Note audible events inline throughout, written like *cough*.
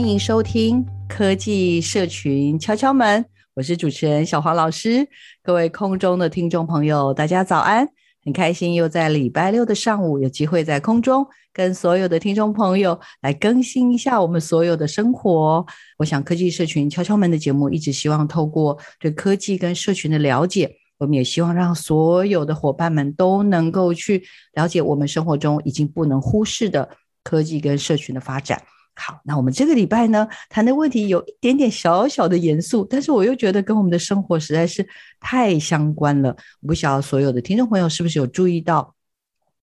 欢迎收听科技社群敲敲门，我是主持人小黄老师。各位空中的听众朋友，大家早安！很开心又在礼拜六的上午有机会在空中。跟所有的听众朋友来更新一下我们所有的生活。我想科技社群敲敲门的节目一直希望透过对科技跟社群的了解，我们也希望让所有的伙伴们都能够去了解我们生活中已经不能忽视的科技跟社群的发展。好，那我们这个礼拜呢，谈的问题有一点点小小的严肃，但是我又觉得跟我们的生活实在是太相关了。我不晓得所有的听众朋友是不是有注意到。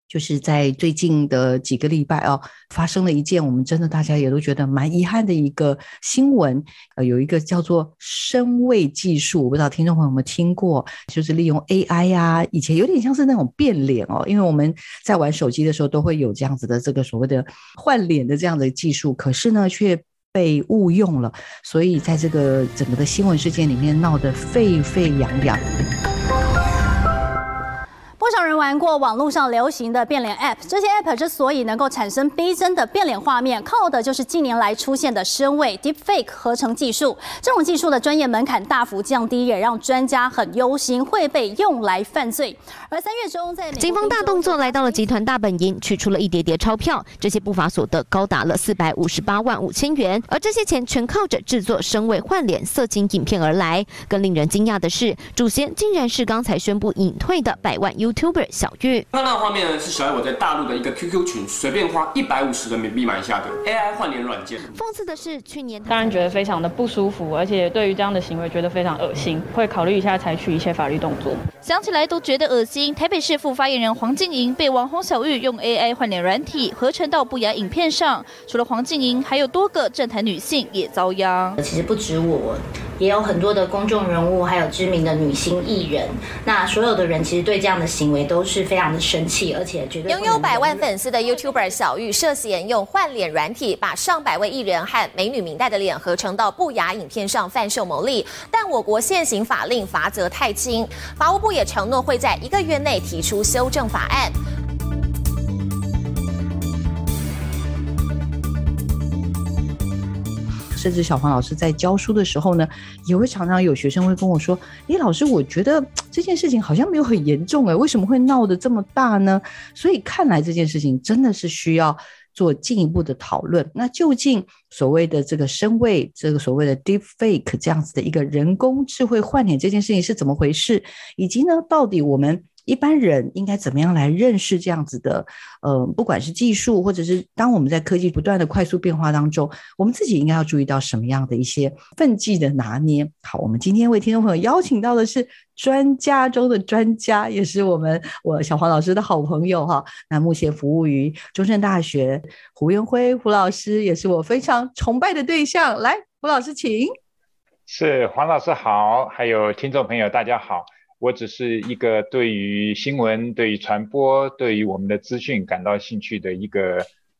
就是在最近的几个礼拜哦，发生了一件我们真的大家也都觉得蛮遗憾的一个新闻。呃，有一个叫做声位技术，我不知道听众朋友有没有听过，就是利用 AI 呀、以前有点像是那种变脸哦，因为我们在玩手机的时候都会有这样子的这个所谓的换脸的这样的技术，可是呢却被误用了，所以在这个整个的新闻事件里面闹得沸沸扬扬。不少人玩过网络上流行的变脸 App，这些 App 之所以能够产生逼真的变脸画面，靠的就是近年来出现的声位 Deepfake 合成技术。这种技术的专业门槛大幅降低，也让专家很忧心会被用来犯罪。而三月中，在警方大动作来到了集团大本营，取出了一叠叠钞票，这些不法所得高达了四百五十八万五千元，而这些钱全靠着制作声位换脸色情影片而来。更令人惊讶的是，主嫌竟然是刚才宣布隐退的百万 U。YouTuber 小玉，看到的画面呢，是小玉我在大陆的一个 QQ 群，随便花一百五十人民币买下的 AI 换脸软件。讽刺的是，去年当然觉得非常的不舒服，而且对于这样的行为觉得非常恶心，会考虑一下采取一些法律动作。想起来都觉得恶心。台北市副发言人黄静莹被网红小玉用 AI 换脸软体合成到不雅影片上，除了黄静莹，还有多个政坛女性也遭殃。其实不止我。也有很多的公众人物，还有知名的女星艺人，那所有的人其实对这样的行为都是非常的生气，而且觉得拥有百万粉丝的 YouTuber 小玉涉嫌用换脸软体把上百位艺人和美女明代的脸合成到不雅影片上贩售牟利，但我国现行法令罚则太轻，法务部也承诺会在一个月内提出修正法案。甚至小黄老师在教书的时候呢，也会常常有学生会跟我说：“诶，老师，我觉得这件事情好像没有很严重，诶，为什么会闹得这么大呢？”所以看来这件事情真的是需要做进一步的讨论。那究竟所谓的这个声位，这个所谓的 deepfake 这样子的一个人工智慧换脸这件事情是怎么回事？以及呢，到底我们一般人应该怎么样来认识这样子的？呃，不管是技术，或者是当我们在科技不断的快速变化当中，我们自己应该要注意到什么样的一些分际的拿捏。好，我们今天为听众朋友邀请到的是专家中的专家，也是我们我小黄老师的好朋友哈。那目前服务于中正大学胡元辉胡老师，也是我非常崇拜的对象。来，胡老师，请。是黄老师好，还有听众朋友大家好。我只是一个对于新闻、对于传播、对于我们的资讯感到兴趣的一个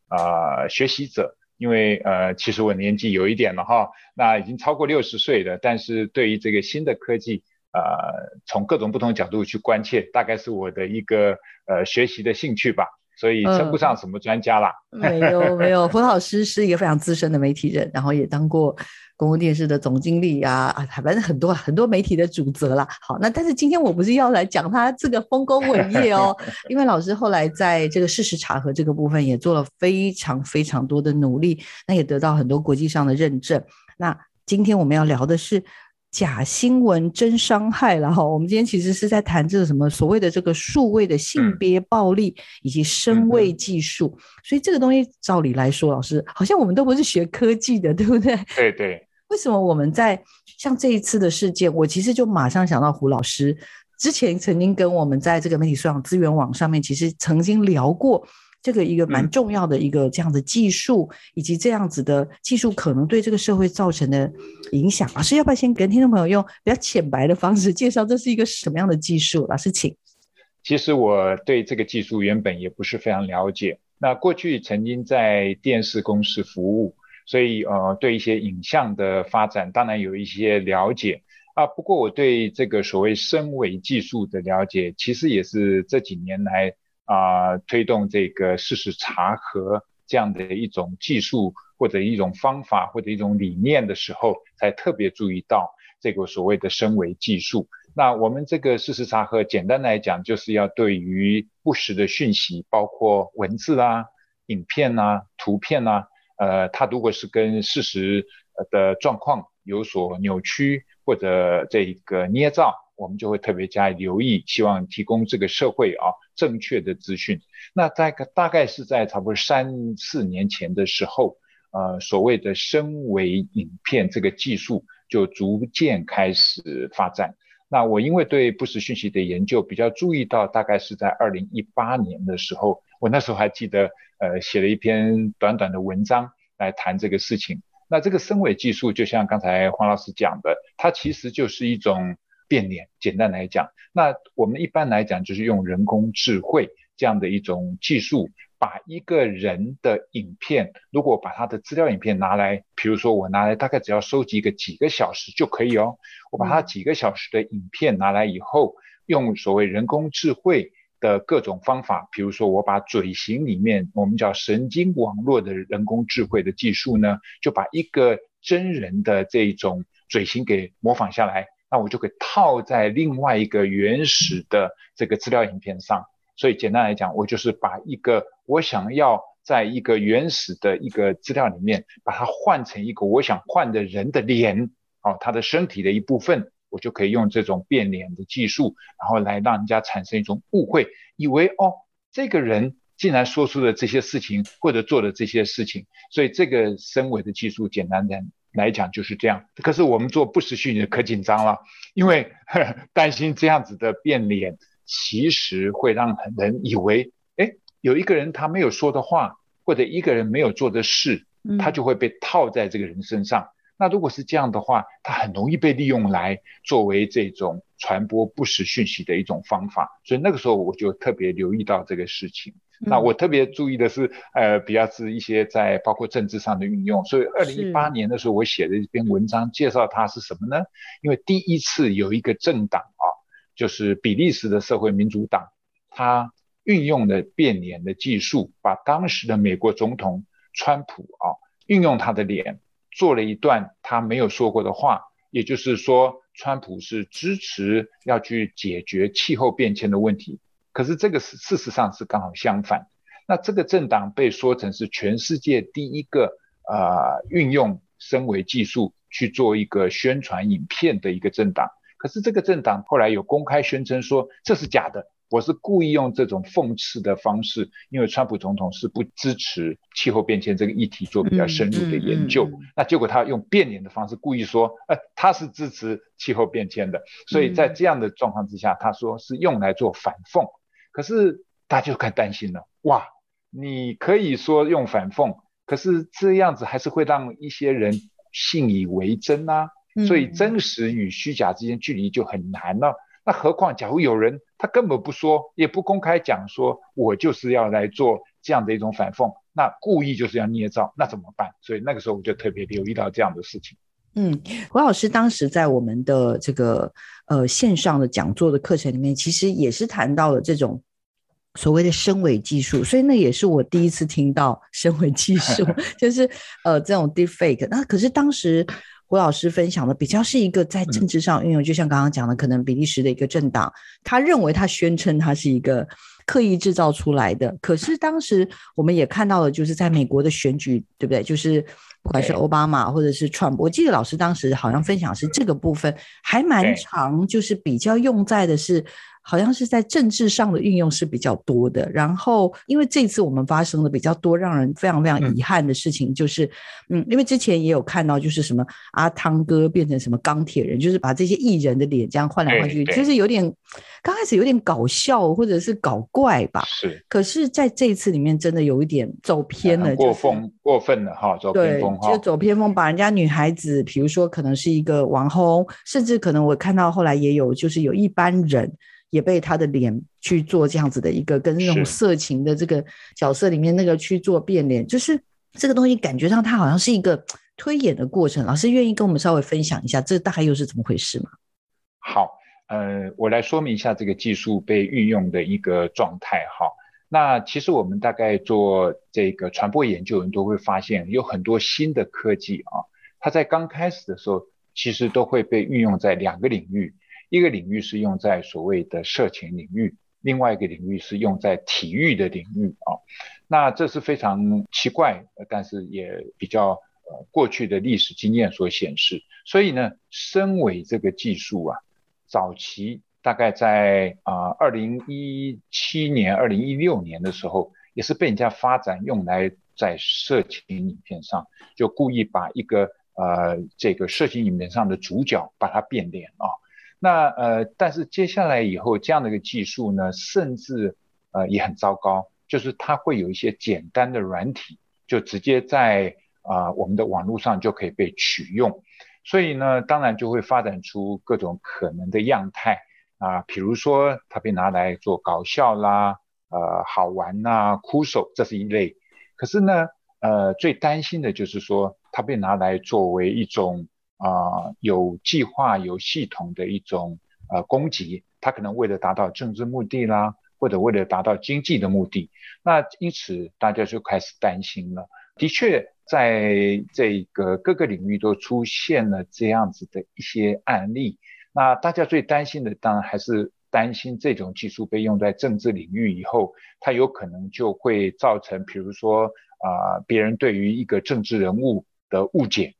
呃学习者，因为呃其实我年纪有一点了哈，那已经超过六十岁了，但是对于这个新的科技，呃从各种不同角度去关切，大概是我的一个呃学习的兴趣吧。所以称不上什么专家啦。嗯、没有没有，胡老师是一个非常资深的媒体人，然后也当过公共电视的总经理啊啊，反正很多很多媒体的主责啦。好，那但是今天我不是要来讲他这个丰功伟业哦，*laughs* 因为老师后来在这个事实查核这个部分也做了非常非常多的努力，那也得到很多国际上的认证。那今天我们要聊的是。假新闻真伤害了哈，我们今天其实是在谈这个什么所谓的这个数位的性别暴力以及声位技术，嗯、所以这个东西照理来说，老师好像我们都不是学科技的，对不对？对对。为什么我们在像这一次的事件，我其实就马上想到胡老师之前曾经跟我们在这个媒体素养资源网上面，其实曾经聊过。这个一个蛮重要的一个这样的技术，嗯、以及这样子的技术可能对这个社会造成的影响，老师要不要先跟听众朋友用比较浅白的方式介绍这是一个什么样的技术？老师请。其实我对这个技术原本也不是非常了解，那过去曾经在电视公司服务，所以呃对一些影像的发展当然有一些了解啊。不过我对这个所谓声伪技术的了解，其实也是这几年来。啊、推动这个事实查核这样的一种技术或者一种方法或者一种理念的时候，才特别注意到这个所谓的声伪技术。那我们这个事实查核，简单来讲，就是要对于不实的讯息，包括文字啊、影片啊、图片啊，呃，它如果是跟事实的状况有所扭曲或者这个捏造。我们就会特别加以留意，希望提供这个社会啊正确的资讯。那在大概是在差不多三四年前的时候，呃，所谓的声伪影片这个技术就逐渐开始发展。那我因为对不实讯息的研究比较注意到，大概是在二零一八年的时候，我那时候还记得，呃，写了一篇短短的文章来谈这个事情。那这个声伪技术，就像刚才黄老师讲的，它其实就是一种。变脸，简单来讲，那我们一般来讲就是用人工智慧这样的一种技术，把一个人的影片，如果把他的资料影片拿来，比如说我拿来大概只要收集个几个小时就可以哦，我把他几个小时的影片拿来以后，用所谓人工智慧的各种方法，比如说我把嘴型里面我们叫神经网络的人工智慧的技术呢，就把一个真人的这种嘴型给模仿下来。那我就可以套在另外一个原始的这个资料影片上，所以简单来讲，我就是把一个我想要在一个原始的一个资料里面，把它换成一个我想换的人的脸，哦，他的身体的一部分，我就可以用这种变脸的技术，然后来让人家产生一种误会，以为哦，这个人竟然说出了这些事情，或者做了这些事情，所以这个声伪的技术，简单点。来讲就是这样，可是我们做不实讯的可紧张了，因为呵 *laughs* 担心这样子的变脸，其实会让人以为，哎，有一个人他没有说的话，或者一个人没有做的事，他就会被套在这个人身上。嗯、那如果是这样的话，它很容易被利用来作为这种传播不实讯息的一种方法。所以那个时候我就特别留意到这个事情。那我特别注意的是，呃，比较是一些在包括政治上的运用。所以，二零一八年的时候，我写的一篇文章，介绍它是什么呢？因为第一次有一个政党啊，就是比利时的社会民主党，它运用了变脸的技术，把当时的美国总统川普啊，运用他的脸做了一段他没有说过的话，也就是说，川普是支持要去解决气候变迁的问题。可是这个是事实上是刚好相反，那这个政党被说成是全世界第一个呃运用声伪技术去做一个宣传影片的一个政党。可是这个政党后来有公开宣称说，这是假的，我是故意用这种讽刺的方式，因为川普总统是不支持气候变迁这个议题做比较深入的研究。那结果他用变脸的方式故意说，呃，他是支持气候变迁的。所以在这样的状况之下，他说是用来做反讽。可是大家就更担心了，哇！你可以说用反讽，可是这样子还是会让一些人信以为真啊。所以真实与虚假之间距离就很难了。那何况假如有人他根本不说，也不公开讲说，我就是要来做这样的一种反讽，那故意就是要捏造，那怎么办？所以那个时候我就特别留意到这样的事情。嗯，胡老师当时在我们的这个呃线上的讲座的课程里面，其实也是谈到了这种所谓的升伪技术，所以那也是我第一次听到升伪技术，*laughs* 就是呃这种 deepfake。那可是当时胡老师分享的比较是一个在政治上运用，就像刚刚讲的，可能比利时的一个政党，他认为他宣称他是一个刻意制造出来的。可是当时我们也看到了，就是在美国的选举，对不对？就是不管是奥巴马或者是川普，我记得老师当时好像分享是这个部分还蛮长，就是比较用在的是。好像是在政治上的运用是比较多的，然后因为这次我们发生了比较多让人非常非常遗憾的事情，就是嗯，嗯，因为之前也有看到，就是什么阿汤哥变成什么钢铁人，就是把这些艺人的脸这样换来换去，就是有点刚开始有点搞笑或者是搞怪吧。是，可是在这一次里面真的有一点走偏了，过分过分了哈，走偏锋哈，就走偏锋，把人家女孩子，比如说可能是一个网红，甚至可能我看到后来也有，就是有一般人。也被他的脸去做这样子的一个跟那种色情的这个角色里面那个去做变脸，就是这个东西感觉上它好像是一个推演的过程。老师愿意跟我们稍微分享一下，这大概又是怎么回事吗？好，呃，我来说明一下这个技术被运用的一个状态。哈，那其实我们大概做这个传播研究人都会发现，有很多新的科技啊，它在刚开始的时候其实都会被运用在两个领域。一个领域是用在所谓的色情领域，另外一个领域是用在体育的领域啊。那这是非常奇怪，但是也比较呃过去的历史经验所显示。所以呢，深伪这个技术啊，早期大概在啊二零一七年、二零一六年的时候，也是被人家发展用来在色情影片上，就故意把一个呃这个色情影片上的主角把它变脸啊。那呃，但是接下来以后这样的一个技术呢，甚至呃也很糟糕，就是它会有一些简单的软体，就直接在啊、我们的网络上就可以被取用，所以呢，当然就会发展出各种可能的样态。啊，比如说它被拿来做搞笑啦，呃好玩呐、哭手，这是一类，可是呢，呃最担心的就是说它被拿来作为一种。啊、有计划、有系统的一种呃攻击，他可能为了达到政治目的啦，或者为了达到经济的目的，那因此大家就开始担心了。的确，在这个各个领域都出现了这样子的一些案例。那大家最担心的，当然还是担心这种技术被用在政治领域以后，它有可能就会造成，比如说啊、别人对于一个政治人物的误解。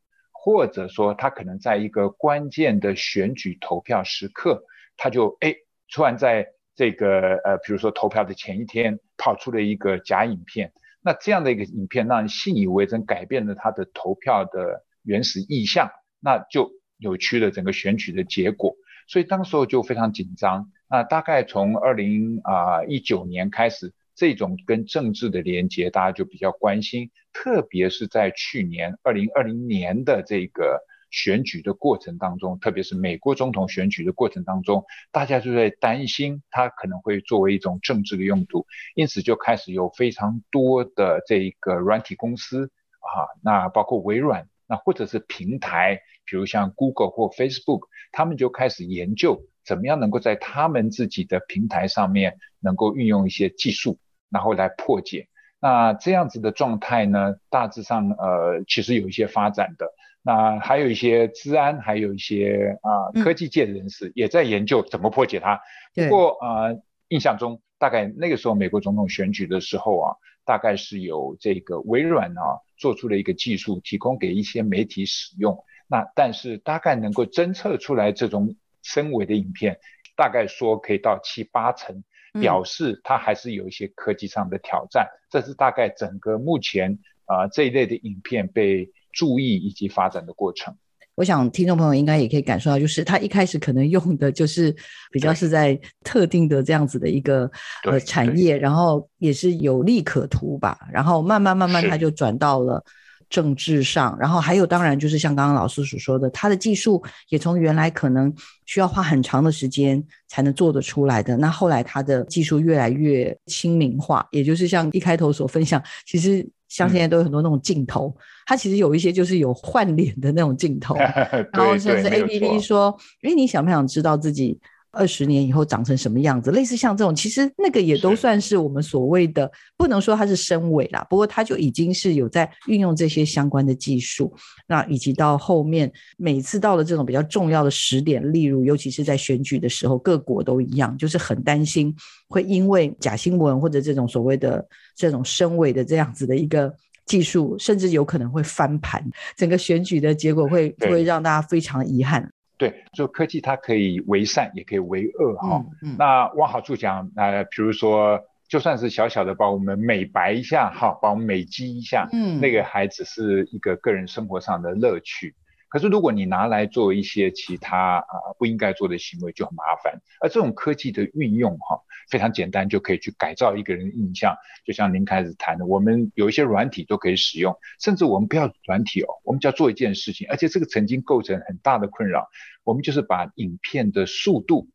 或者说，他可能在一个关键的选举投票时刻，他就哎，突然在这个呃，比如说投票的前一天，跑出了一个假影片。那这样的一个影片让人信以为真，改变了他的投票的原始意向，那就扭曲了整个选举的结果。所以当时候就非常紧张。那大概从二零啊一九年开始。这种跟政治的连接，大家就比较关心，特别是在去年二零二零年的这个选举的过程当中，特别是美国总统选举的过程当中，大家就在担心它可能会作为一种政治的用途，因此就开始有非常多的这个软体公司啊，那包括微软，那或者是平台，比如像 Google 或 Facebook，他们就开始研究怎么样能够在他们自己的平台上面能够运用一些技术。然后来破解，那这样子的状态呢，大致上呃，其实有一些发展的。那还有一些治安，还有一些啊、呃、科技界的人士也在研究怎么破解它。不过呃，印象中大概那个时候美国总统选举的时候啊，大概是有这个微软啊做出了一个技术，提供给一些媒体使用。那但是大概能够侦测出来这种深伪的影片，大概说可以到七八成。表示它还是有一些科技上的挑战，这是大概整个目前啊、呃、这一类的影片被注意以及发展的过程。我想听众朋友应该也可以感受到，就是他一开始可能用的就是比较是在特定的这样子的一个呃产业，然后也是有利可图吧，然后慢慢慢慢他就转到了。政治上，然后还有当然就是像刚刚老师所说的，他的技术也从原来可能需要花很长的时间才能做得出来的，那后来他的技术越来越亲民化，也就是像一开头所分享，其实像现在都有很多那种镜头，它其实有一些就是有换脸的那种镜头，*laughs* 然后甚至 APP 说，哎，你想不想知道自己二十年以后长成什么样子？类似像这种，其实那个也都算是我们所谓的，不能说它是深伪啦，不过它就已经是有在运用这些相关的技术。那以及到后面每次到了这种比较重要的时点，例如尤其是在选举的时候，各国都一样，就是很担心会因为假新闻或者这种所谓的这种深伪的这样子的一个技术，甚至有可能会翻盘，整个选举的结果会会让大家非常遗憾。对，就科技它可以为善，也可以为恶哈、嗯嗯。那往好处讲，呃，比如说，就算是小小的把我们美白一下，哈，把我们美肌一下，嗯，那个还只是一个个人生活上的乐趣。可是如果你拿来做一些其他啊、呃、不应该做的行为，就很麻烦。而这种科技的运用，哈。非常简单就可以去改造一个人的印象，就像您开始谈的，我们有一些软体都可以使用，甚至我们不要软体哦，我们只要做一件事情，而且这个曾经构成很大的困扰，我们就是把影片的速度，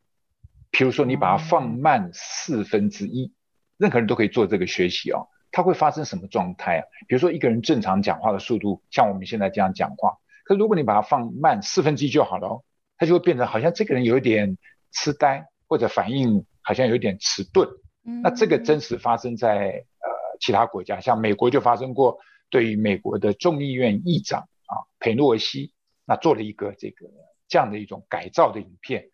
比如说你把它放慢四分之一，任何人都可以做这个学习哦，它会发生什么状态啊？比如说一个人正常讲话的速度，像我们现在这样讲话，可如果你把它放慢四分之一就好了哦，它就会变成好像这个人有一点痴呆或者反应。好像有点迟钝，那这个真实发生在呃其他国家，像美国就发生过，对于美国的众议院议长啊佩洛西，那做了一个这个这样的一种改造的影片，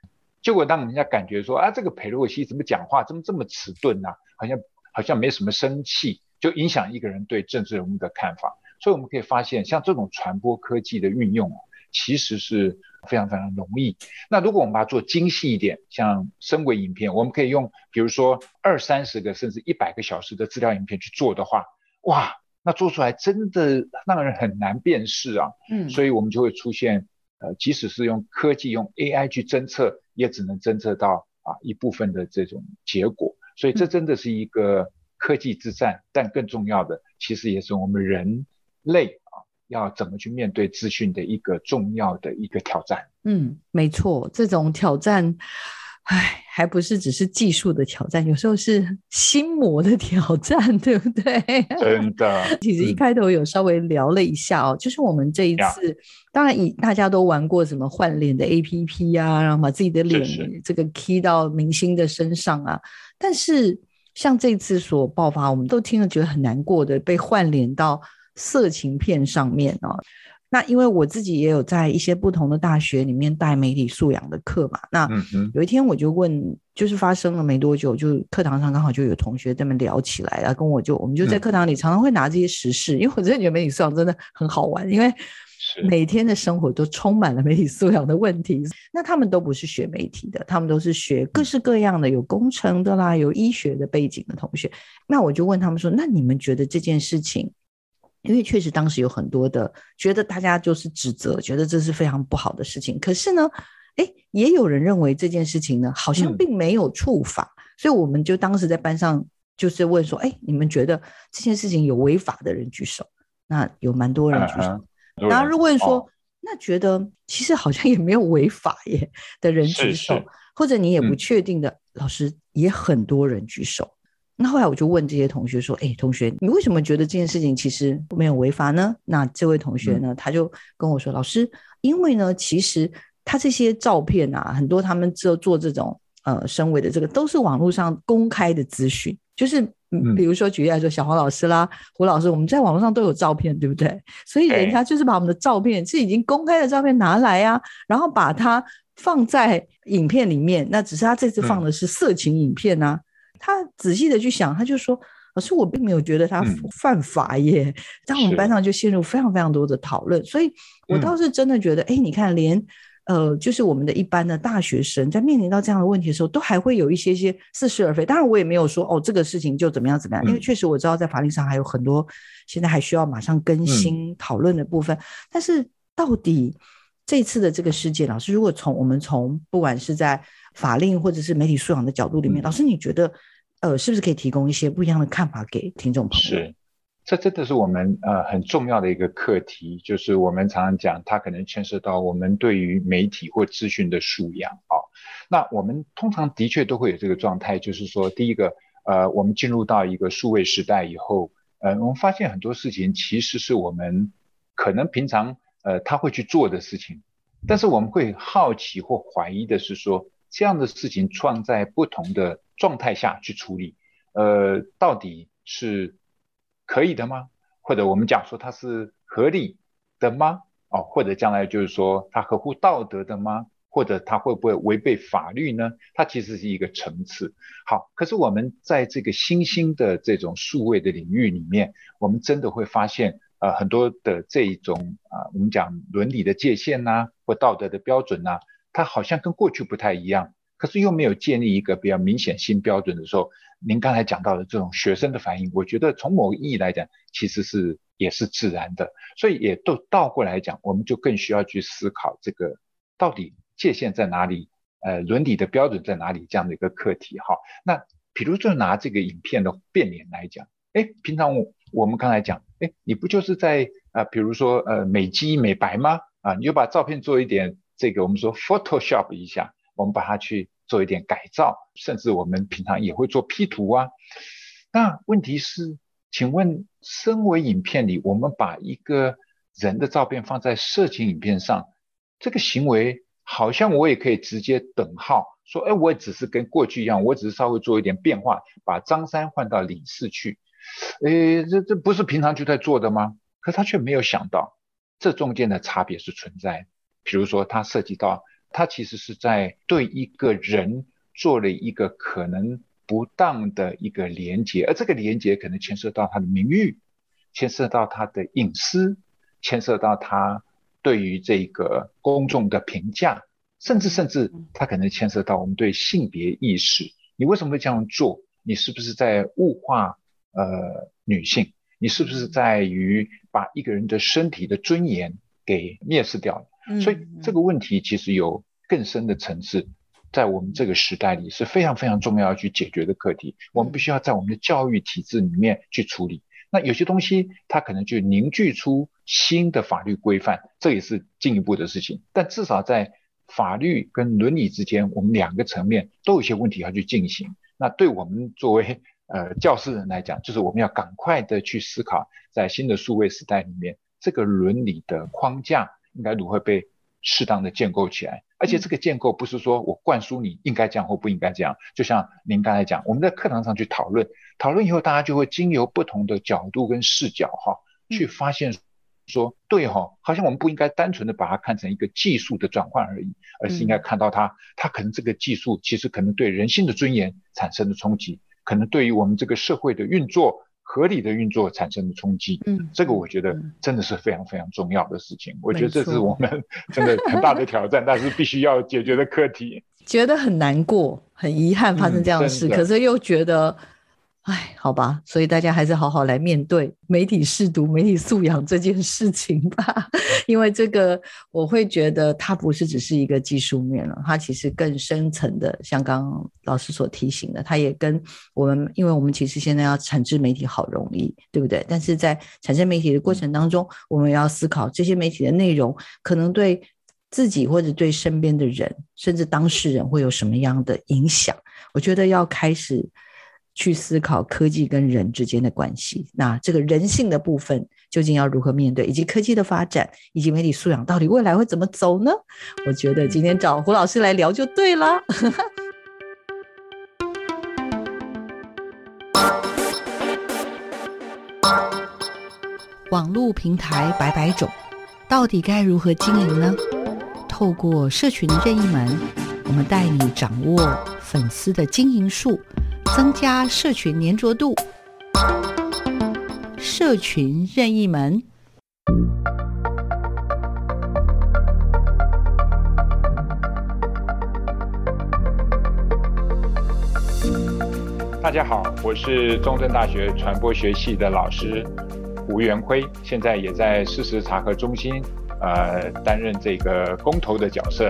结果让人家感觉说啊这个佩洛西怎么讲话怎么这么迟钝呢？好像好像没什么生气，就影响一个人对政治人物的看法，所以我们可以发现，像这种传播科技的运用。其实是非常非常容易。那如果我们把它做精细一点，像深轨影片，我们可以用比如说二三十个甚至一百个小时的资料影片去做的话，哇，那做出来真的让人很难辨识啊。嗯，所以我们就会出现，呃，即使是用科技用 AI 去侦测，也只能侦测到啊一部分的这种结果。所以这真的是一个科技之战，但更重要的，其实也是我们人类。要怎么去面对资讯的一个重要的一个挑战？嗯，没错，这种挑战，唉，还不是只是技术的挑战，有时候是心魔的挑战，*laughs* 对不对？真的，*laughs* 其实一开头有稍微聊了一下哦，嗯、就是我们这一次，当然以大家都玩过什么换脸的 APP 啊，然后把自己的脸这个 key 到明星的身上啊，但是像这次所爆发，我们都听了觉得很难过的，被换脸到。色情片上面哦，那因为我自己也有在一些不同的大学里面带媒体素养的课嘛，那有一天我就问，就是发生了没多久，就课堂上刚好就有同学这么聊起来，然后跟我就我们就在课堂里常常会拿这些时事，因为我真的觉得媒体素养真的很好玩，因为每天的生活都充满了媒体素养的问题。那他们都不是学媒体的，他们都是学各式各样的，有工程的啦，有医学的背景的同学。那我就问他们说，那你们觉得这件事情？因为确实当时有很多的觉得大家就是指责，觉得这是非常不好的事情。可是呢，哎，也有人认为这件事情呢好像并没有触法，嗯，所以我们就当时在班上就是问说，哎，你们觉得这件事情有违法的人举手？那有蛮多人举手。然后如果问说，哦，那觉得其实好像也没有违法耶的人举手，是是，或者你也不确定的，嗯，老师也很多人举手。那后来我就问这些同学说：“哎，同学，你为什么觉得这件事情其实没有违法呢？”那这位同学呢，他就跟我说：“老师，因为呢，其实他这些照片啊，很多他们做做这种呃身伪的这个，都是网络上公开的资讯，就是嗯，比如说举例来说，小黄老师啦，胡老师，我们在网络上都有照片，对不对？所以人家就是把我们的照片是已经公开的照片拿来啊，然后把它放在影片里面，那只是他这次放的是色情影片啊。”他仔细的去想，他就说：“可是，我并没有觉得他犯法耶。”当、嗯、我们班上就陷入非常非常多的讨论，所以我倒是真的觉得，哎、嗯，你看，连呃，就是我们的一般的大学生在面临到这样的问题的时候，都还会有一些些似是而非。当然，我也没有说哦，这个事情就怎么样怎么样，嗯、因为确实我知道在法律上还有很多现在还需要马上更新讨论的部分。嗯、但是，到底这次的这个事件，老师，如果从我们从不管是在法令或者是媒体素养的角度里面，嗯、老师你觉得，呃，是不是可以提供一些不一样的看法给听众朋友？是，这真的是我们呃很重要的一个课题，就是我们常常讲，它可能牵涉到我们对于媒体或资讯的素养啊、哦。那我们通常的确都会有这个状态，就是说，第一个，呃，我们进入到一个数位时代以后，呃，我们发现很多事情其实是我们可能平常呃他会去做的事情，但是我们会好奇或怀疑的是说。这样的事情创在不同的状态下去处理，呃，到底是可以的吗？或者我们讲说它是合理的吗？哦，或者将来就是说它合乎道德的吗？或者它会不会违背法律呢？它其实是一个层次。好，可是我们在这个新兴的这种数位的领域里面，我们真的会发现，呃，很多的这一种啊、我们讲伦理的界限呐、或道德的标准呐、它好像跟过去不太一样。可是又没有建立一个比较明显新标准的时候，您刚才讲到的这种学生的反应，我觉得从某个意义来讲，其实是也是自然的。所以也都倒过来讲，我们就更需要去思考这个到底界限在哪里，呃，伦理的标准在哪里这样的一个课题。哈，那比如就拿这个影片的变脸来讲，哎，平常我我们刚才讲，哎，你不就是在啊、比如说呃美肌美白吗？啊，你就把照片做一点这个我们说 Photoshop 一下。我们把它去做一点改造，甚至我们平常也会做 P 图啊。那问题是，请问，身为影片里，我们把一个人的照片放在色情影片上，这个行为好像我也可以直接等号说，哎，我只是跟过去一样，我只是稍微做一点变化，把张三换到李四去。哎，这这不是平常就在做的吗？可他却没有想到，这中间的差别是存在的。比如说，它涉及到。他其实是在对一个人做了一个可能不当的一个连接，而这个连接可能牵涉到他的名誉，牵涉到他的隐私，牵涉到他对于这个公众的评价，甚至甚至他可能牵涉到我们对性别意识。你为什么会这样做？你是不是在物化呃女性？你是不是在于把一个人的身体的尊严给蔑视掉了？所以这个问题其实有更深的层次，在我们这个时代里是非常非常重要要去解决的课题。我们必须要在我们的教育体制里面去处理。那有些东西它可能就凝聚出新的法律规范，这也是进一步的事情。但至少在法律跟伦理之间，我们两个层面都有些问题要去进行。那对我们作为呃教师人来讲，就是我们要赶快的去思考，在新的数位时代里面，这个伦理的框架。应该如何被适当的建构起来？而且这个建构不是说我灌输你应该这样或不应该这样。就像您刚才讲，我们在课堂上去讨论，讨论以后，大家就会经由不同的角度跟视角，哈，去发现说，对哈，好像我们不应该单纯的把它看成一个技术的转换而已，而是应该看到它，它可能这个技术其实可能对人性的尊严产生的冲击，可能对于我们这个社会的运作。合理的运作产生的冲击，嗯，这个我觉得真的是非常非常重要的事情。我觉得这是我们 *laughs* 真的很大的挑战，但是必须要解决的课题。觉得很难过，很遗憾发生这样的事，嗯、可是又觉得。哎，好吧，所以大家还是好好来面对媒体试读、媒体素养这件事情吧。*laughs* 因为这个，我会觉得它不是只是一个技术面了，它其实更深层的，像刚老师所提醒的，它也跟我们，因为我们其实现在要产制媒体好容易，对不对？但是在产生媒体的过程当中，我们要思考这些媒体的内容可能对自己或者对身边的人，甚至当事人会有什么样的影响。我觉得要开始。去思考科技跟人之间的关系，那这个人性的部分究竟要如何面对，以及科技的发展，以及媒体素养到底未来会怎么走呢？我觉得今天找胡老师来聊就对了。*laughs* 网络平台百百种，到底该如何经营呢？透过社群任意门，我们带你掌握粉丝的经营术。增加社群黏着度，社群任意门。大家好，我是中正大学传播学系的老师吴元辉，现在也在事实查核中心呃担任这个工头的角色。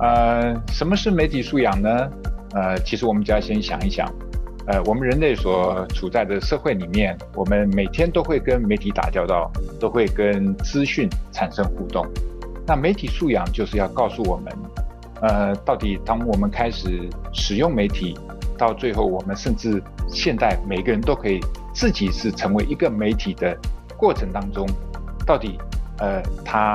呃，什么是媒体素养呢？呃，其实我们就要先想一想。呃，我们人类所处在的社会里面，我们每天都会跟媒体打交道，都会跟资讯产生互动。那媒体素养就是要告诉我们，呃，到底当我们开始使用媒体，到最后我们甚至现代每个人都可以自己是成为一个媒体的过程当中，到底呃，它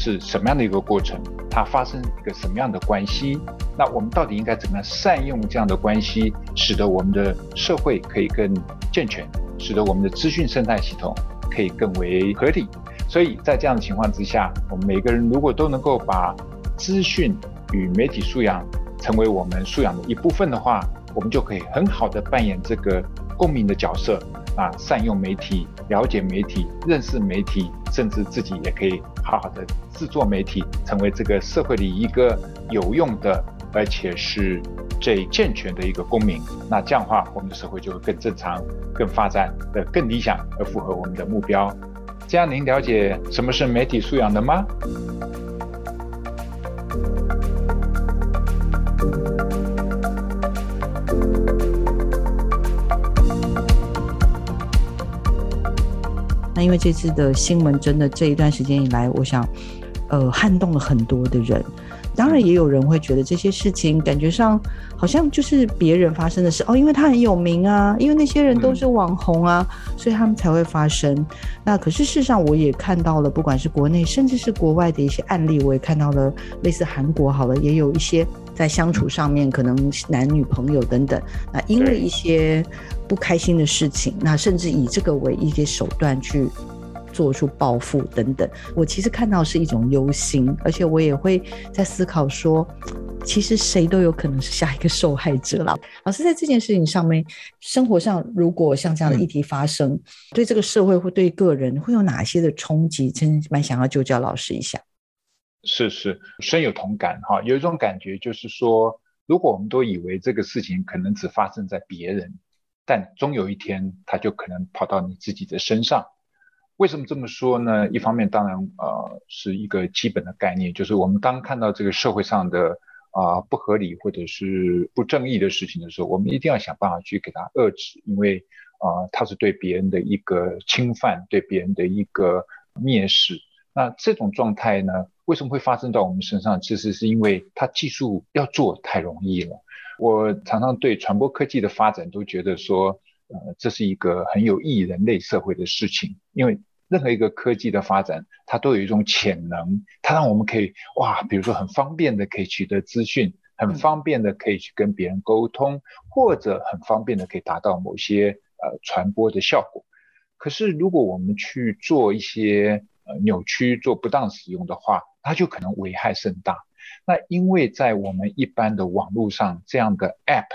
是什么样的一个过程，它发生一个什么样的关系，那我们到底应该怎么样善用这样的关系，使得我们的社会可以更健全，使得我们的资讯生态系统可以更为合理。所以在这样的情况之下，我们每个人如果都能够把资讯与媒体素养成为我们素养的一部分的话，我们就可以很好的扮演这个公民的角色啊，善用媒体，了解媒体，认识媒体，甚至自己也可以好好的制作媒体，成为这个社会里一个有用的，而且是最健全的一个公民。那这样的话，我们的社会就会更正常、更发展的更理想，而符合我们的目标。这样您了解什么是媒体素养的吗？因为这次的新闻，真的这一段时间以来，我想，呃，撼动了很多的人。当然，也有人会觉得这些事情感觉上好像就是别人发生的事哦，因为他很有名啊，因为那些人都是网红啊，所以他们才会发生。那可是事实上，我也看到了，不管是国内甚至是国外的一些案例，我也看到了类似韩国好了，也有一些在相处上面可能男女朋友等等，那因为一些。不开心的事情，那甚至以这个为一些手段去做出报复等等。我其实看到是一种忧心，而且我也会在思考说，其实谁都有可能是下一个受害者了。老师在这件事情上面，生活上如果像这样的议题发生，嗯、对这个社会或对个人会有哪些的冲击？真蛮想要就教老师一下。是是，深有同感哈。有一种感觉就是说，如果我们都以为这个事情可能只发生在别人。但终有一天，它就可能跑到你自己的身上。为什么这么说呢？一方面，当然，呃，是一个基本的概念，就是我们当看到这个社会上的啊、不合理或者是不正义的事情的时候，我们一定要想办法去给它遏制，因为啊、呃，它是对别人的一个侵犯，对别人的一个蔑视。那这种状态呢，为什么会发生到我们身上？其实是因为它技术要做太容易了。我常常对传播科技的发展都觉得说，呃，这是一个很有益人类社会的事情，因为任何一个科技的发展，它都有一种潜能，它让我们可以哇，比如说很方便的可以取得资讯，很方便的可以去跟别人沟通，或者很方便的可以达到某些呃传播的效果。可是如果我们去做一些扭曲、做不当使用的话，它就可能危害甚大。那因为在我们一般的网络上，这样的 App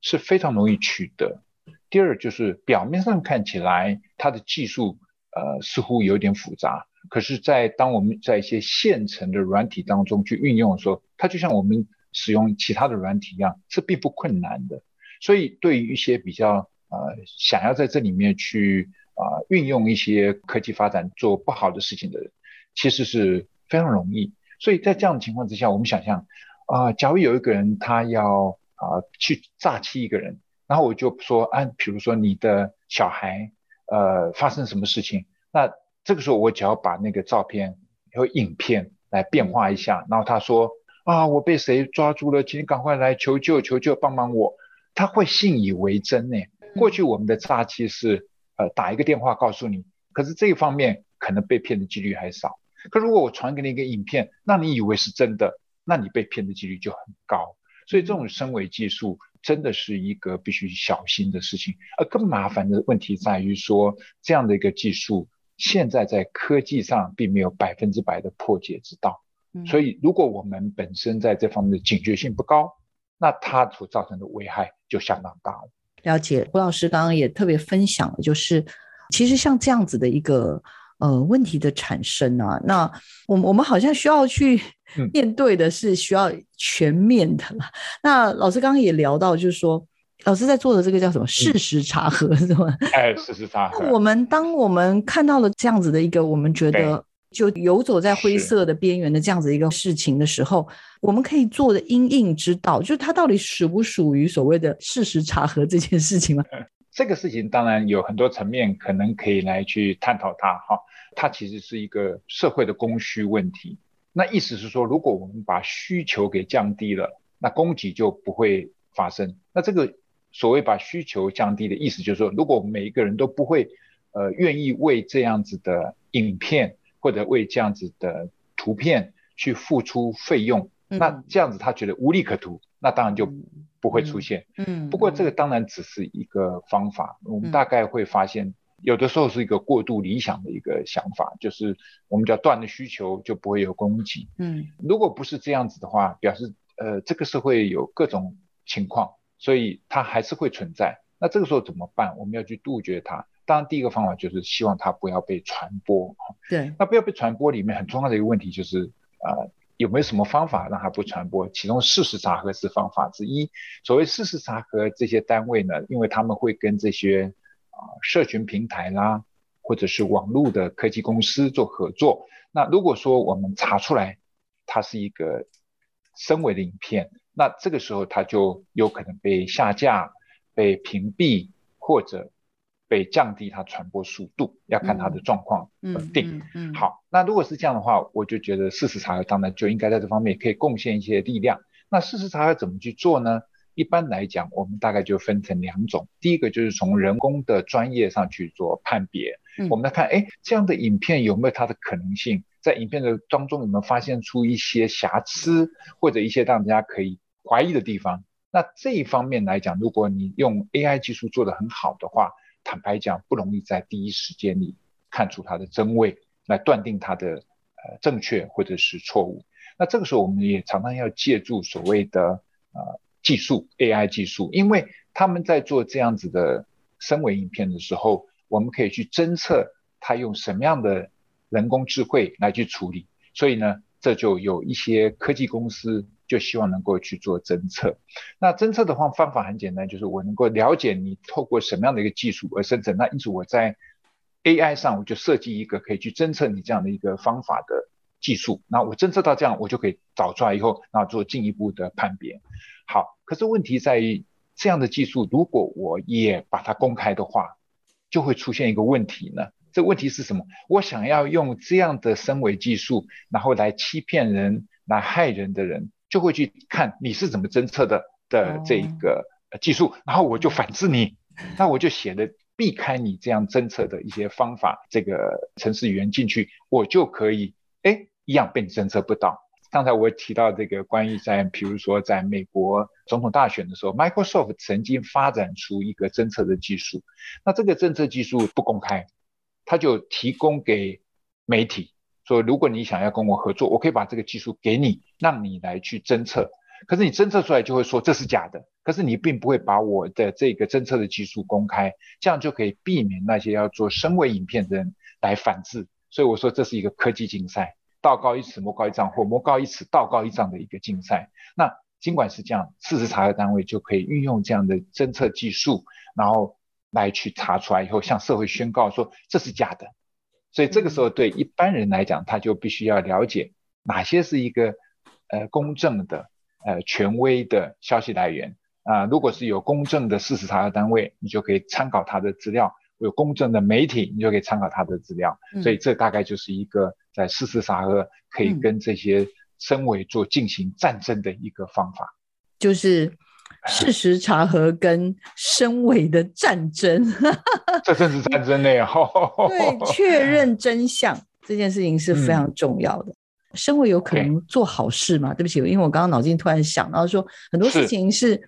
是非常容易取得。第二就是表面上看起来它的技术呃似乎有点复杂，可是，在当我们在一些现成的软体当中去运用的时候，它就像我们使用其他的软体一样，是并不困难的。所以对于一些比较呃想要在这里面去啊、呃、运用一些科技发展做不好的事情的人，其实是非常容易。所以在这样的情况之下，我们想象，啊、呃，假如有一个人他要啊、呃、去诈欺一个人，然后我就说，啊、比如说你的小孩，呃，发生什么事情，那这个时候我只要把那个照片和影片来变化一下，然后他说，啊，我被谁抓住了，请你赶快来求救，求救，帮帮我，他会信以为真呢。过去我们的诈欺是，呃，打一个电话告诉你，可是这一方面可能被骗的几率还少。可如果我传给你一个影片，那你以为是真的，那你被骗的几率就很高。所以这种升维技术真的是一个必须小心的事情。而更麻烦的问题在于说，这样的一个技术现在在科技上并没有百分之百的破解之道。所以如果我们本身在这方面的警觉性不高，那它所造成的危害就相当大了。了解，胡老师刚刚也特别分享了，就是其实像这样子的一个。呃，问题的产生啊，那我们我们好像需要去面对的是需要全面的了。嗯、那老师刚刚也聊到，就是说，老师在做的这个叫什么事实查核，嗯、是吗？哎，事实查核。我们当我们看到了这样子的一个，我们觉得就游走在灰色的边缘的这样子一个事情的时候，我们可以做的因应之道，就是它到底属不属于所谓的事实查核这件事情吗？这个事情当然有很多层面，可能可以来去探讨它哈。它其实是一个社会的供需问题。那意思是说，如果我们把需求给降低了，那供给就不会发生。那这个所谓把需求降低的意思，就是说，如果每一个人都不会呃愿意为这样子的影片或者为这样子的图片去付出费用，嗯、那这样子他觉得无利可图，那当然就不会出现。嗯，嗯不过这个当然只是一个方法，嗯、我们大概会发现，有的时候是一个过度理想的一个想法，就是我们叫断了需求就不会有供给。嗯，如果不是这样子的话，表示呃这个社会有各种情况，所以它还是会存在。那这个时候怎么办？我们要去杜绝它。当然，第一个方法就是希望它不要被传播。对，那不要被传播里面很重要的一个问题就是，呃，有没有什么方法让它不传播？其中事实查核是方法之一。所谓事实查核这些单位呢，因为他们会跟这些啊、社群平台啦，或者是网络的科技公司做合作。那如果说我们查出来它是一个深伪的影片，那这个时候它就有可能被下架、被屏蔽或者。被降低它传播速度，要看它的状况而定。嗯嗯嗯、好，那如果是这样的话，我就觉得事实查核当然就应该在这方面可以贡献一些力量。那事实查核怎么去做呢？一般来讲，我们大概就分成两种。第一个就是从人工的专业上去做判别，嗯、我们来看，哎，这样的影片有没有它的可能性？在影片的当中有没有发现出一些瑕疵，或者一些让人家可以怀疑的地方？那这一方面来讲，如果你用 AI 技术做得很好的话，坦白讲，不容易在第一时间里看出它的真伪，来断定它的呃正确或者是错误。那这个时候，我们也常常要借助所谓的呃技术 AI 技术，因为他们在做这样子的深伪影片的时候，我们可以去侦测它用什么样的人工智慧来去处理。所以呢，这就有一些科技公司。就希望能够去做侦测，那侦测的话方法很简单，就是我能够了解你透过什么样的一个技术而生成。那因此我在 AI 上我就设计一个可以去侦测你这样的一个方法的技术。那我侦测到这样，我就可以找出来以后，然后做进一步的判别。好，可是问题在于这样的技术，如果我也把它公开的话，就会出现一个问题呢。这问题是什么？我想要用这样的深伪技术，然后来欺骗人、来害人的人。就会去看你是怎么侦测的的这一个技术，然后我就反制你，*laughs* 那我就写的避开你这样侦测的一些方法，这个程式语言进去，我就可以哎一样被你侦测不到。刚才我提到这个关于在比如说在美国总统大选的时候，Microsoft 曾经发展出一个侦测的技术，那这个侦测技术不公开，它就提供给媒体。说，如果你想要跟我合作，我可以把这个技术给你，让你来去侦测。可是你侦测出来就会说这是假的，可是你并不会把我的这个侦测的技术公开，这样就可以避免那些要做深伪影片的人来反制。所以我说这是一个科技竞赛，道高一尺，魔高一丈，或魔高一尺，道高一丈的一个竞赛。那尽管是这样，事实查核单位就可以运用这样的侦测技术，然后来去查出来以后，向社会宣告说这是假的。所以这个时候，对一般人来讲，他就必须要了解哪些是一个呃公正的、呃权威的消息来源啊、呃。如果是有公正的事实查核单位，你就可以参考他的资料；有公正的媒体，你就可以参考他的资料。所以这大概就是一个在事实查核可以跟这些深伪做进行战争的一个方法。就是。事实查核跟身伪的战争，*laughs* 这真是战争呢！*laughs* 对，确认真相这件事情是非常重要的。身为有可能做好事嘛？对不起，因为我刚刚脑筋突然想到说，很多事情是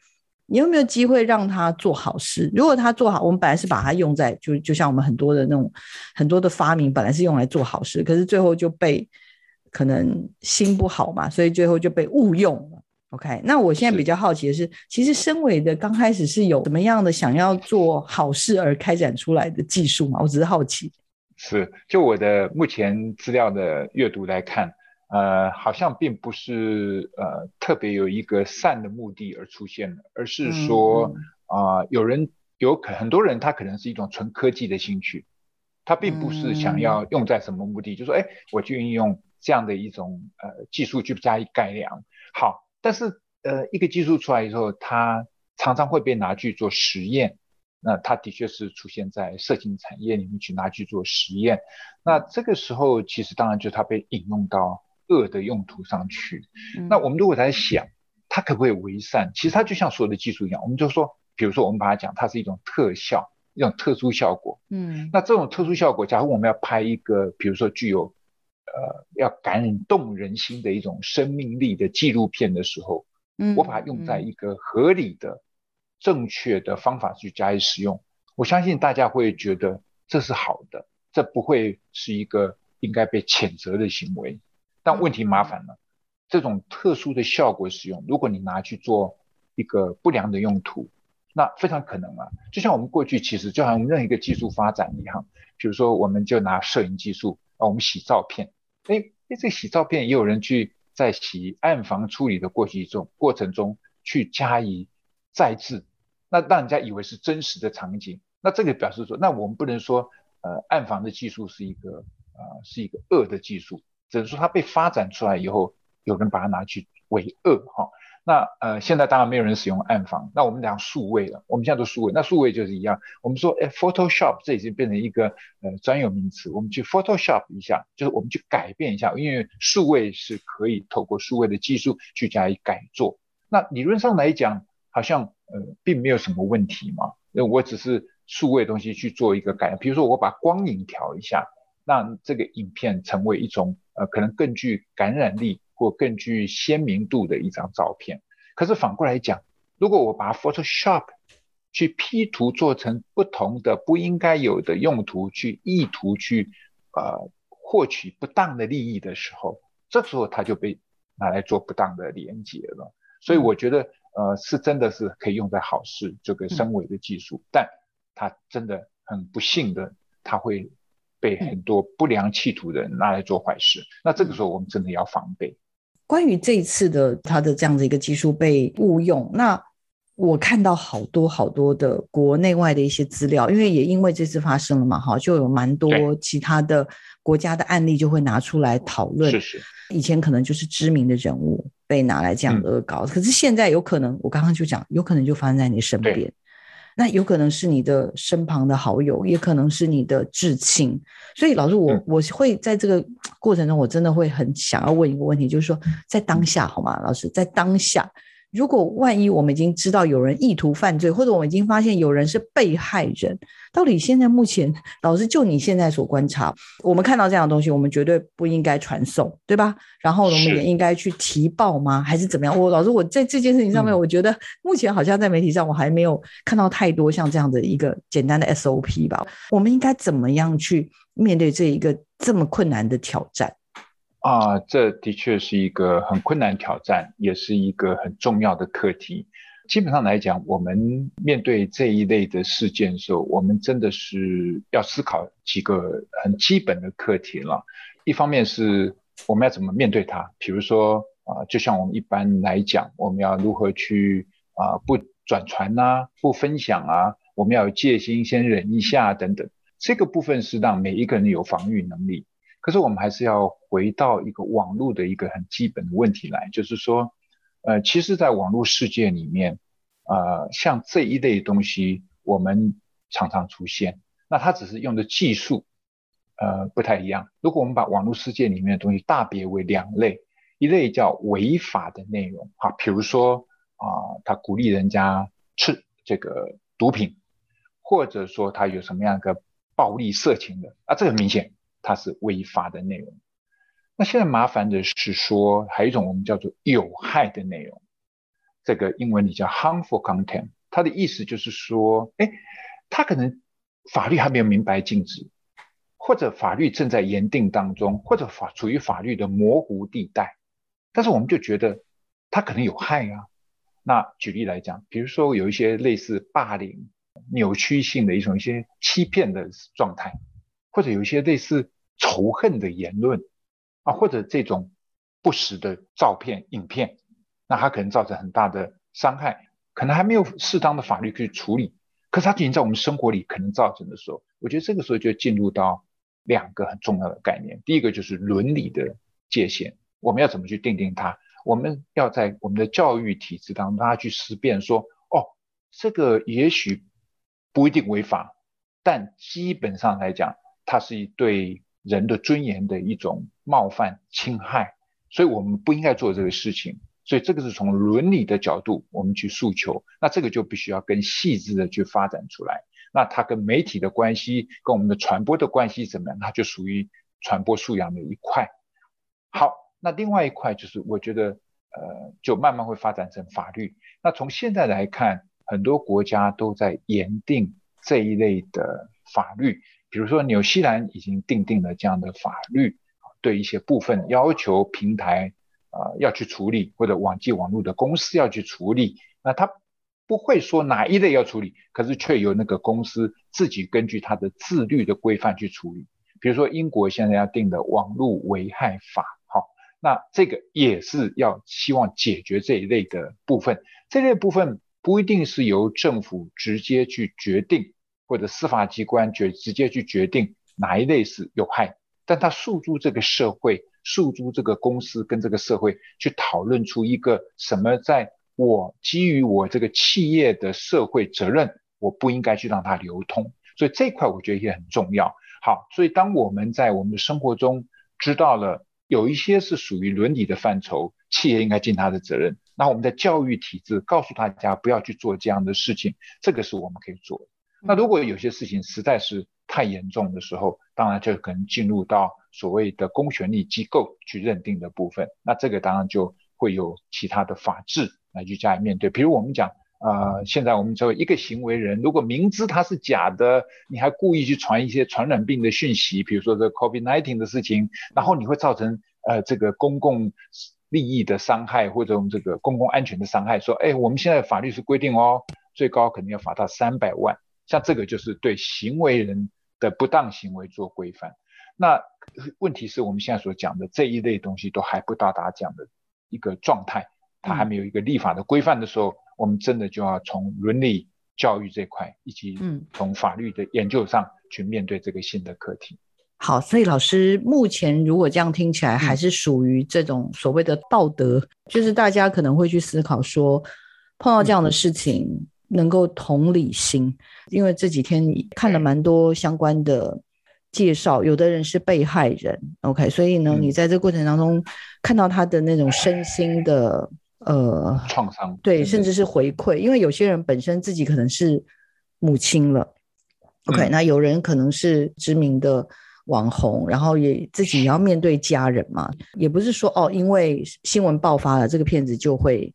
你有没有机会让他做好事？如果他做好，我们本来是把它用在，就就像我们很多的那种很多的发明，本来是用来做好事，可是最后就被可能心不好嘛，所以最后就被误用了。OK，那我现在比较好奇的是，是其实深伪的刚开始是有什么样的想要做好事而开展出来的技术吗？我只是好奇。是，就我的目前资料的阅读来看，呃，好像并不是呃特别有一个善的目的而出现的，而是说啊、呃，有人有可很多人他可能是一种纯科技的兴趣，他并不是想要用在什么目的，嗯、就说哎，我去运用这样的一种呃技术去加以改良，好。但是，呃，一个技术出来以后，它常常会被拿去做实验。那它的确是出现在色情产业里面去拿去做实验。那这个时候，其实当然就是它被引用到恶的用途上去。嗯。那我们如果在想，它可不可以为善？其实它就像所有的技术一样，我们就说，比如说我们把它讲，它是一种特效，一种特殊效果。嗯。那这种特殊效果，假如我们要拍一个，比如说具有呃要感动人心的一种生命力的纪录片的时候，嗯，我把它用在一个合理的、正确的方法去加以使用，我相信大家会觉得这是好的，这不会是一个应该被谴责的行为。但问题麻烦了，这种特殊的效果使用，如果你拿去做一个不良的用途，那非常可能啊。就像我们过去其实就像任何一个技术发展一样，比如说我们就拿摄影技术啊，我们洗照片，哎哎，这洗照片也有人去在洗暗房处理的过程中过程中去加以再制，那让人家以为是真实的场景。那这个表示说，那我们不能说呃暗房的技术是一个呃是一个恶的技术。只是说它被发展出来以后，有人把它拿去为恶哈。那呃，现在当然没有人使用暗房。那我们讲数位了，我们现在都数位，那数位就是一样。我们说，哎，Photoshop 这已经变成一个呃专有名词。我们去 Photoshop 一下，就是我们去改变一下，因为数位是可以透过数位的技术去加以改做。那理论上来讲，好像呃并没有什么问题嘛。因为我只是数位东西去做一个改，比如说我把光影调一下，让这个影片成为一种。呃，可能更具感染力或更具鲜明度的一张照片。可是反过来讲，如果我把 Photoshop 去 P 图做成不同的不应该有的用途，去意图去呃获取不当的利益的时候，这时候它就被拿来做不当的连接了。所以我觉得，呃，是真的是可以用在好事，这个升维的技术，嗯、但它真的很不幸的，它会。被很多不良企图的人拿来做坏事，嗯，那这个时候我们真的要防备。关于这一次的他的这样的一个技术被误用，那我看到好多好多的国内外的一些资料，因为也因为这次发生了嘛，哈，就有蛮多其他的国家的案例就会拿出来讨论。是是，以前可能就是知名的人物被拿来这样恶搞，嗯，可是现在有可能，我刚刚就讲，有可能就发生在你身边。那有可能是你的身旁的好友，也可能是你的至亲。所以，老师，我我会在这个过程中，我真的会很想要问一个问题，就是说，在当下，好吗，老师，在当下。如果万一我们已经知道有人意图犯罪，或者我们已经发现有人是被害人，到底现在目前，老师就你现在所观察，我们看到这样的东西，我们绝对不应该传送，对吧？然后我们也应该去提报吗？还是怎么样？我老师，我在这件事情上面，我觉得目前好像在媒体上我还没有看到太多像这样的一个简单的 SOP 吧？我们应该怎么样去面对这一个这么困难的挑战？啊，这的确是一个很困难挑战，也是一个很重要的课题。基本上来讲，我们面对这一类的事件的时候，我们真的是要思考几个很基本的课题了。一方面是我们要怎么面对它，比如说啊，就像我们一般来讲，我们要如何去啊不转传啊，不分享啊，我们要有戒心，先忍一下等等。这个部分是让每一个人有防御能力。可是我们还是要回到一个网络的一个很基本的问题来，就是说，呃，其实，在网络世界里面，呃，像这一类东西，我们常常出现。那它只是用的技术，呃，不太一样。如果我们把网络世界里面的东西大别为两类，一类叫违法的内容，哈，比如说啊，他鼓励人家吃这个毒品，或者说他有什么样的暴力色情的，啊，这个很明显。它是违法的内容。那现在麻烦的是说，还有一种我们叫做有害的内容，这个英文里叫 harmful content。它的意思就是说，哎，它可能法律还没有明白禁止，或者法律正在严定当中，或者法处于法律的模糊地带，但是我们就觉得它可能有害啊。那举例来讲，比如说有一些类似霸凌、扭曲性的一种一些欺骗的状态。或者有一些类似仇恨的言论啊，或者这种不实的照片、影片，那它可能造成很大的伤害，可能还没有适当的法律去处理，可是它已经在我们生活里可能造成的时候，我觉得这个时候就进入到两个很重要的概念，第一个就是伦理的界限，我们要怎么去定定它？我们要在我们的教育体制当中，大家去思辨说，哦，这个也许不一定违法，但基本上来讲。它是一对人的尊严的一种冒犯、侵害，所以我们不应该做这个事情。所以这个是从伦理的角度我们去诉求，那这个就必须要更细致的去发展出来。那它跟媒体的关系、跟我们的传播的关系怎么样？它就属于传播素养的一块。好，那另外一块就是我觉得，呃，就慢慢会发展成法律。那从现在来看，很多国家都在严定这一类的法律，比如说纽西兰已经订定了这样的法律，对一些部分要求平台啊、要去处理，或者网际网络的公司要去处理。那他不会说哪一类要处理，可是却由那个公司自己根据它的自律的规范去处理。比如说英国现在要定的网络危害法，好，那这个也是要希望解决这一类的部分。这类部分不一定是由政府直接去决定，或者司法机关决直接去决定哪一类是有害，但他诉诸这个社会，诉诸这个公司跟这个社会去讨论出一个什么在。我基于我这个企业的社会责任，我不应该去让它流通，所以这块我觉得也很重要。好，所以当我们在我们的生活中知道了有一些是属于伦理的范畴，企业应该尽它的责任，那我们的教育体制告诉大家不要去做这样的事情，这个是我们可以做的。那如果有些事情实在是太严重的时候，当然就可能进入到所谓的公权力机构去认定的部分，那这个当然就会有其他的法制。来去加以面对，比如我们讲，呃，现在我们作为一个行为人，如果明知它是假的，你还故意去传一些传染病的讯息，比如说这 COVID-19 的事情，然后你会造成呃这个公共利益的伤害或者我们这个公共安全的伤害，说，哎，我们现在法律是规定哦，最高肯定要罚到三百万，像这个就是对行为人的不当行为做规范。那问题是我们现在所讲的这一类东西都还不到达这样的一个状态。它还没有一个立法的规范的时候，我们真的就要从伦理教育这块，以及从法律的研究上去面对这个新的课题。好，所以老师目前如果这样听起来，还是属于这种所谓的道德，嗯、就是大家可能会去思考说，碰到这样的事情能够同理心，嗯、因为这几天看了蛮多相关的介绍，有的人是被害人，OK，所以呢，你在这个过程当中看到他的那种身心的。呃，创伤对，甚至是回馈，因为有些人本身自己可能是母亲了，OK，、嗯、那有人可能是知名的网红，然后也自己也要面对家人嘛，也不是说哦，因为新闻爆发了，这个骗子就会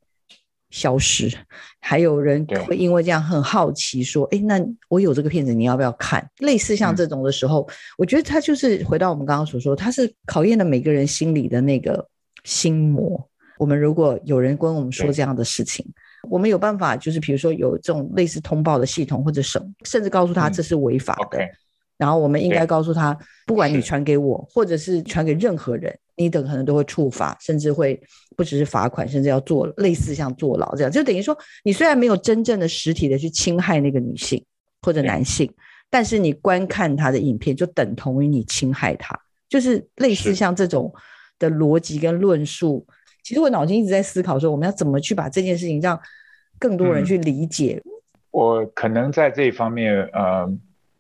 消失，还有人会因为这样很好奇说，哎，那我有这个片子，你要不要看？类似像这种的时候，嗯、我觉得他就是回到我们刚刚所说，他是考验了每个人心里的那个心魔。我们如果有人跟我们说这样的事情，我们有办法，就是比如说有这种类似通报的系统或者什么，甚至告诉他这是违法的。嗯 okay. 然后我们应该告诉他，不管你传给我，或者是传给任何人，你等可能都会处罚，甚至会不只是罚款，甚至要坐类似像坐牢这样。就等于说，你虽然没有真正的实体的去侵害那个女性或者男性，但是你观看他的影片，就等同于你侵害他，就是类似像这种的逻辑跟论述。其实我脑筋一直在思考说，我们要怎么去把这件事情让更多人去理解。嗯、我可能在这一方面，呃，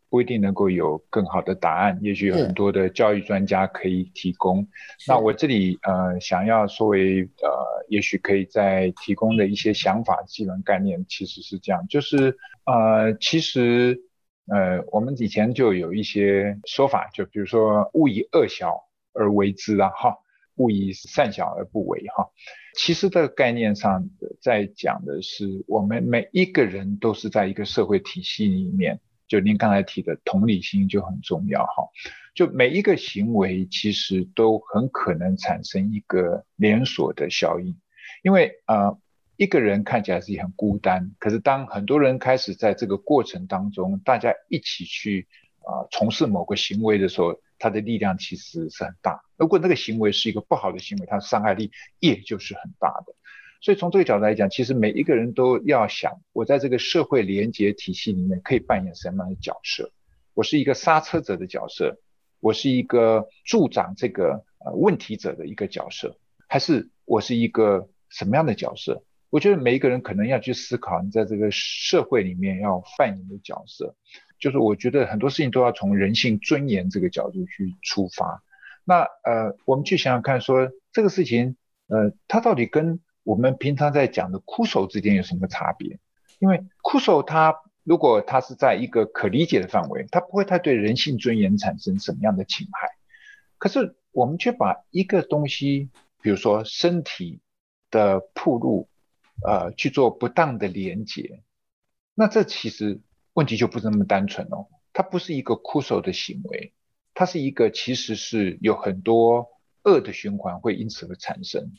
不一定能够有更好的答案。也许有很多的教育专家可以提供。那我这里呃，想要作为呃，也许可以再提供的一些想法、基本概念，其实是这样，就是呃，其实呃，我们以前就有一些说法，就比如说“勿以恶小而为之”啊，哈。勿以善小而不为，哈，其实这个概念上在讲的是，我们每一个人都是在一个社会体系里面，就您刚才提的同理心就很重要，哈，就每一个行为其实都很可能产生一个连锁的效应，因为呃，一个人看起来是很孤单，可是当很多人开始在这个过程当中，大家一起去啊、从事某个行为的时候。它的力量其实是很大。如果那个行为是一个不好的行为，它的伤害力也就是很大的。所以从这个角度来讲，其实每一个人都要想，我在这个社会连接体系里面可以扮演什么样的角色？我是一个刹车者的角色，我是一个助长这个呃问题者的一个角色，还是我是一个什么样的角色？我觉得每一个人可能要去思考，你在这个社会里面要扮演的角色。就是我觉得很多事情都要从人性尊严这个角度去出发。那呃，我们去想想看说，说这个事情，呃，它到底跟我们平常在讲的枯手之间有什么差别？因为枯手它如果它是在一个可理解的范围，它不会太对人性尊严产生什么样的侵害。可是我们却把一个东西，比如说身体的暴露，呃，去做不当的连接，那这其实问题就不是那么单纯哦。它不是一个枯手的行为，它是一个其实是有很多恶的循环会因此而产生。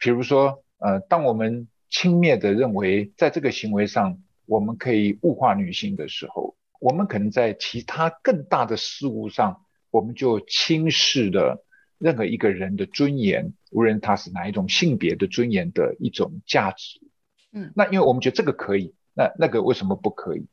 比如说，呃，当我们轻蔑的认为在这个行为上我们可以物化女性的时候，我们可能在其他更大的事物上，我们就轻视了任何一个人的尊严，无论他是哪一种性别的尊严的一种价值。嗯，那因为我们觉得这个可以，那那个为什么不可以？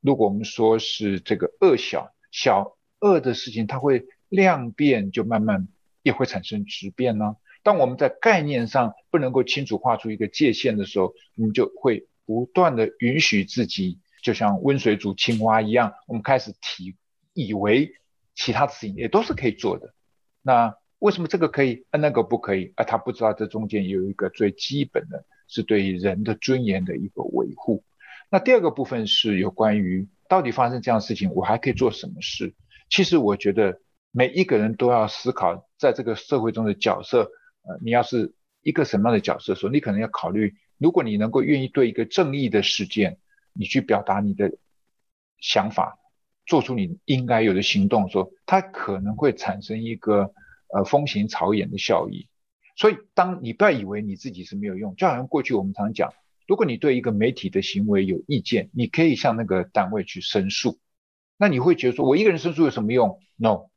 如果我们说是这个恶小小恶的事情，它会量变，就慢慢也会产生质变呢？当我们在概念上不能够清楚画出一个界限的时候，我们就会不断的允许自己，就像温水煮青蛙一样，我们开始体以为其他事情也都是可以做的。那为什么这个可以，而那个不可以？而他不知道这中间有一个最基本的，是对于人的尊严的一个维护。那第二个部分是有关于到底发生这样事情，我还可以做什么事？其实我觉得每一个人都要思考，在这个社会中的角色。呃，你要是一个什么样的角色的时候，你可能要考虑，如果你能够愿意对一个正义的事件，你去表达你的想法，做出你应该有的行动的时候，它可能会产生一个呃风行草偃的效益。所以，当你不要以为你自己是没有用，就好像过去我们常讲，如果你对一个媒体的行为有意见，你可以向那个单位去申诉。那你会觉得说，我一个人申诉有什么用？No，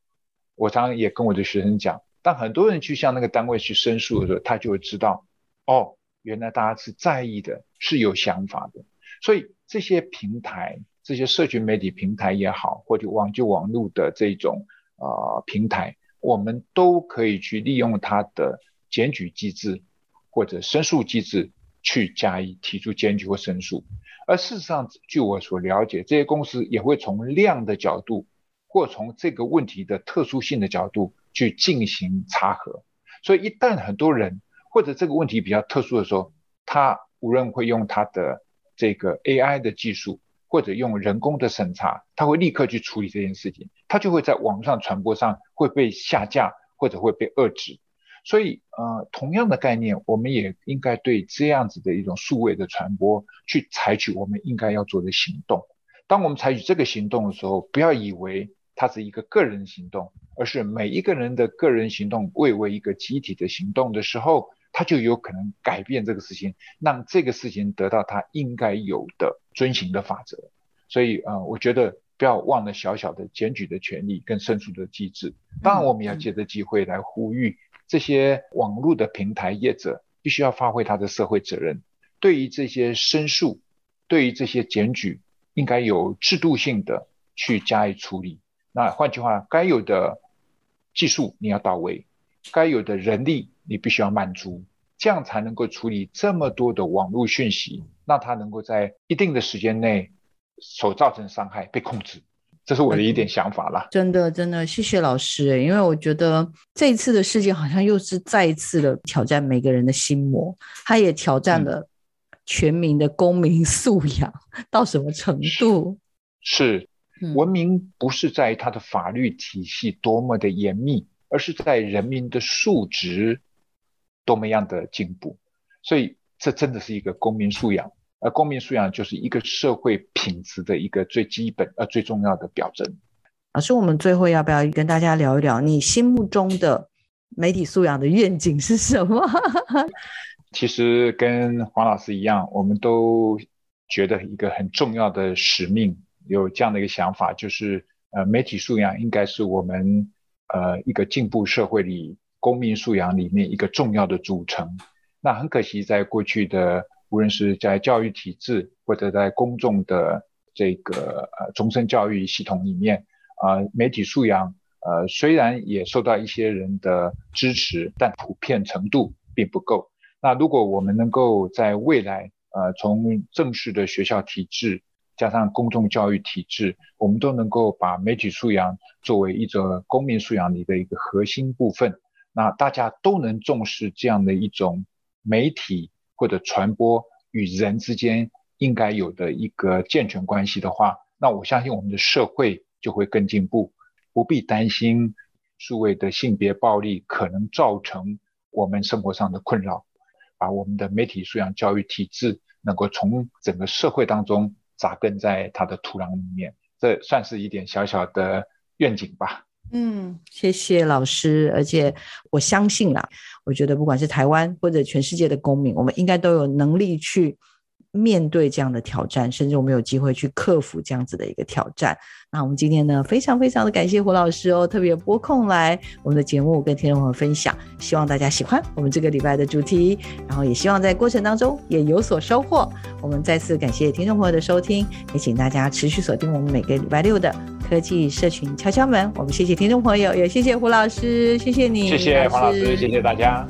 我常常也跟我的学生讲。当很多人去向那个单位去申诉的时候，他就会知道，哦，原来大家是在意的，是有想法的。所以这些平台，这些社群媒体平台也好，或者网就网络的这种呃平台，我们都可以去利用它的检举机制或者申诉机制去加以提出检举或申诉。而事实上，据我所了解，这些公司也会从量的角度，或从这个问题的特殊性的角度。去进行查核，所以一旦很多人或者这个问题比较特殊的时候，他无论会用他的这个 AI 的技术，或者用人工的审查，他会立刻去处理这件事情，他就会在网上传播上会被下架或者会被遏制。所以呃，同样的概念，我们也应该对这样子的一种数位的传播去采取我们应该要做的行动。当我们采取这个行动的时候，不要以为它是一个个人行动。而是每一个人的个人行动为为一个集体的行动的时候，他就有可能改变这个事情，让这个事情得到他应该有的遵循的法则。所以，呃，我觉得不要忘了小小的检举的权利跟申诉的机制。当然，我们要借着机会来呼吁这些网络的平台业者必须要发挥他的社会责任，对于这些申诉，对于这些检举，应该有制度性的去加以处理。那换句话，该有的。技术你要到位，该有的人力你必须要满足，这样才能够处理这么多的网络讯息，让它能够在一定的时间内所造成伤害被控制。这是我的一点想法啦。真的，真的，谢谢老师。因为我觉得这一次的事件好像又是再一次的挑战每个人的心魔，他也挑战了全民的公民素养到什么程度？是。是文明不是在于它的法律体系多么的严密，而是在人民的素质多么样的进步。所以，这真的是一个公民素养，而公民素养就是一个社会品质的一个最基本而最重要的表征。老师，我们最后要不要跟大家聊一聊你心目中的媒体素养的愿景是什么？*laughs* 其实跟黄老师一样，我们都觉得一个很重要的使命。有这样的一个想法，就是呃，媒体素养应该是我们呃一个进步社会里公民素养里面一个重要的组成。那很可惜，在过去的无论是在教育体制或者在公众的这个呃终身教育系统里面，啊、呃，媒体素养呃虽然也受到一些人的支持，但普遍程度并不够。那如果我们能够在未来呃从正式的学校体制，加上公众教育体制，我们都能够把媒体素养作为一种公民素养里的一个核心部分。那大家都能重视这样的一种媒体或者传播与人之间应该有的一个健全关系的话，那我相信我们的社会就会更进步。不必担心数位的性别暴力可能造成我们生活上的困扰，把我们的媒体素养教育体制能够从整个社会当中扎根在它的土壤里面，这算是一点小小的愿景吧。嗯，谢谢老师，而且我相信啦，我觉得不管是台湾或者全世界的公民，我们应该都有能力去。面对这样的挑战，甚至我们有机会去克服这样子的一个挑战。那我们今天呢，非常非常的感谢胡老师哦，特别拨空来我们的节目跟听众朋友分享，希望大家喜欢我们这个礼拜的主题，然后也希望在过程当中也有所收获。我们再次感谢听众朋友的收听，也请大家持续锁定我们每个礼拜六的科技社群敲敲门。我们谢谢听众朋友，也谢谢胡老师，谢谢你，谢谢黄老师，谢谢大家。